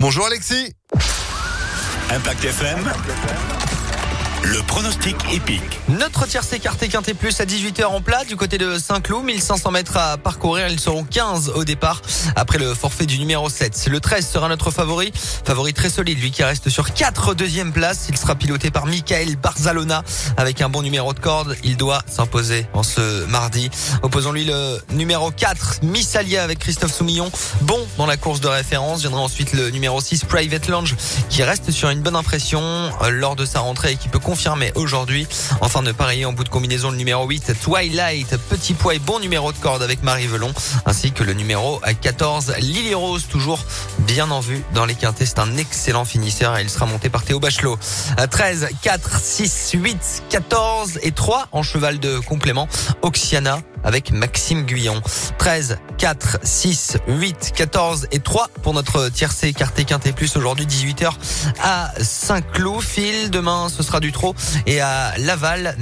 Bonjour Alexis. Impact FM. Le pronostic épique. Notre tierce écarté quinté plus à 18h en plat du côté de Saint-Cloud. 1500 mètres à parcourir. Ils seront 15 au départ après le forfait du numéro 7. Le 13 sera notre favori. Favori très solide, lui qui reste sur 4 deuxième place. Il sera piloté par Michael Barzalona avec un bon numéro de corde. Il doit s'imposer en ce mardi. Opposons-lui le numéro 4, Missalia avec Christophe Soumillon. Bon dans la course de référence. Viendra ensuite le numéro 6, Private Lounge qui reste sur une bonne impression euh, lors de sa rentrée et qui peut confirmé aujourd'hui. Enfin de parier en bout de combinaison le numéro 8, Twilight, petit poids et bon numéro de corde avec Marie Velon, ainsi que le numéro 14, Lily Rose, toujours bien en vue dans les quintés. C'est un excellent finisseur et il sera monté par Théo Bachelot. 13, 4, 6, 8, 14 et 3 en cheval de complément. Oxiana avec Maxime Guyon. 13, 4, 6, 8, 14 et 3 pour notre tiercé écarté quinté plus aujourd'hui 18h à Saint-Cloud. Fil demain ce sera du trot et à Laval.